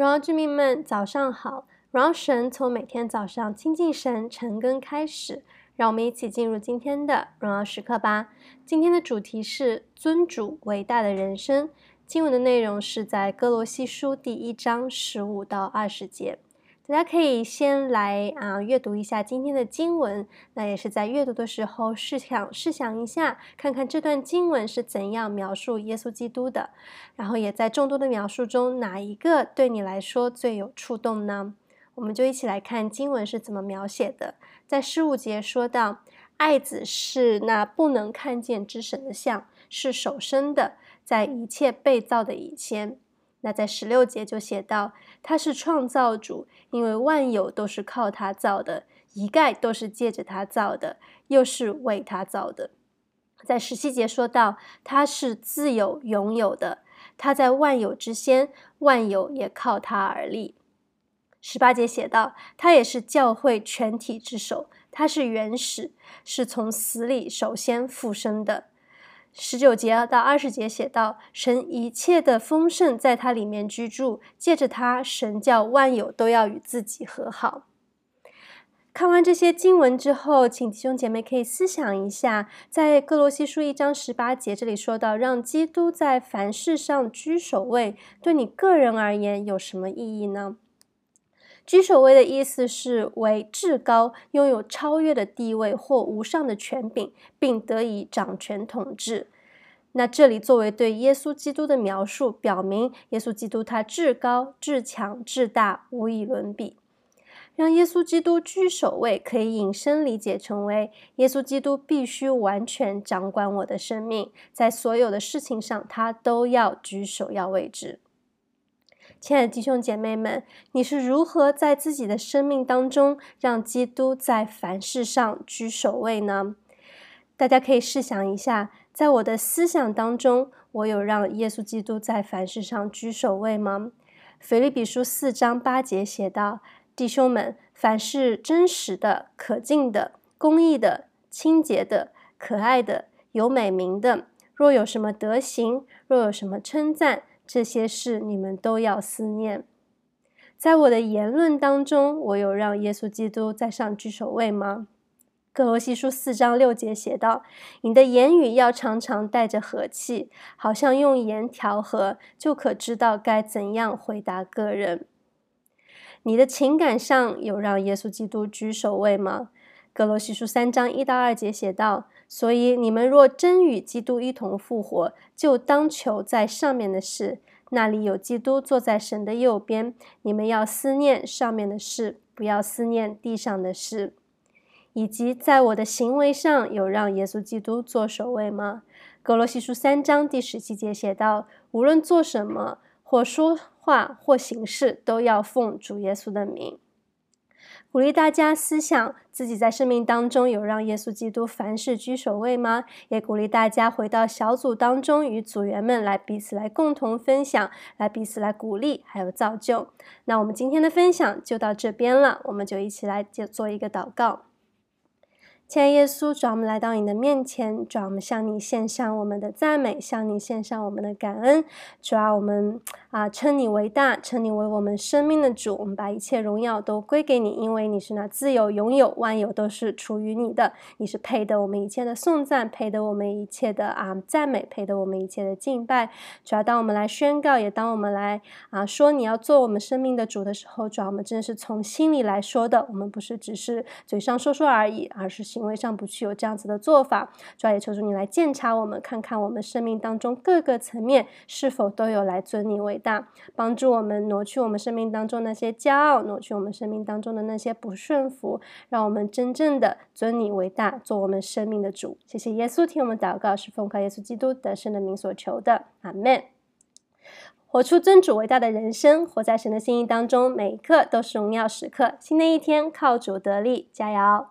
荣耀之民们，早上好！荣耀神从每天早上亲近神晨更开始，让我们一起进入今天的荣耀时刻吧。今天的主题是尊主伟大的人生。经文的内容是在哥罗西书第一章十五到二十节。大家可以先来啊阅读一下今天的经文，那也是在阅读的时候试想试想一下，看看这段经文是怎样描述耶稣基督的，然后也在众多的描述中，哪一个对你来说最有触动呢？我们就一起来看经文是怎么描写的。在十五节说到，爱子是那不能看见之神的像，是手生的，在一切被造的以前。那在十六节就写到，他是创造主，因为万有都是靠他造的，一概都是借着他造的，又是为他造的。在十七节说到，他是自有永有的，他在万有之先，万有也靠他而立。十八节写道，他也是教会全体之首，他是原始，是从死里首先复生的。十九节到二十节写道：神一切的丰盛在他里面居住，借着他，神叫万有都要与自己和好。看完这些经文之后，请弟兄姐妹可以思想一下，在各罗西书一章十八节这里说到，让基督在凡事上居首位，对你个人而言有什么意义呢？居首位的意思是为至高，拥有超越的地位或无上的权柄，并得以掌权统治。那这里作为对耶稣基督的描述，表明耶稣基督他至高、至强、至大，无以伦比。让耶稣基督居首位，可以引申理解成为耶稣基督必须完全掌管我的生命，在所有的事情上，他都要居首要位置。亲爱的弟兄姐妹们，你是如何在自己的生命当中让基督在凡事上居首位呢？大家可以试想一下，在我的思想当中，我有让耶稣基督在凡事上居首位吗？腓立比书四章八节写道：“弟兄们，凡是真实的、可敬的、公义的、清洁的、可爱的、有美名的，若有什么德行，若有什么称赞。”这些事你们都要思念。在我的言论当中，我有让耶稣基督在上居首位吗？歌罗西书四章六节写道：“你的言语要常常带着和气，好像用盐调和，就可知道该怎样回答个人。”你的情感上有让耶稣基督居首位吗？格罗西书三章一到二节写道。所以你们若真与基督一同复活，就当求在上面的事，那里有基督坐在神的右边。你们要思念上面的事，不要思念地上的事。以及在我的行为上有让耶稣基督做首位吗？格罗西书三章第十七节写道：无论做什么，或说话，或行事，都要奉主耶稣的名。鼓励大家思想自己在生命当中有让耶稣基督凡事居首位吗？也鼓励大家回到小组当中，与组员们来彼此来共同分享，来彼此来鼓励，还有造就。那我们今天的分享就到这边了，我们就一起来做一个祷告。亲爱耶稣，主，我们来到你的面前，主，我们向你献上我们的赞美，向你献上我们的感恩。主啊，我们啊称你为大，称你为我们生命的主。我们把一切荣耀都归给你，因为你是那自有、永有、万有都是出于你的。你是配得我们一切的颂赞，配得我们一切的啊赞美，配得我们一切的敬拜。主要，当我们来宣告，也当我们来啊说你要做我们生命的主的时候，主要，我们真的是从心里来说的。我们不是只是嘴上说说而已，而是行为上不去有这样子的做法，主要也求主你来鉴察我们，看看我们生命当中各个层面是否都有来尊你为大，帮助我们挪去我们生命当中那些骄傲，挪去我们生命当中的那些不顺服，让我们真正的尊你为大，做我们生命的主。谢谢耶稣，听我们祷告，是奉靠耶稣基督得胜的名所求的，阿门。活出尊主伟大的人生，活在神的心意当中，每一刻都是荣耀时刻。新的一天，靠主得力，加油！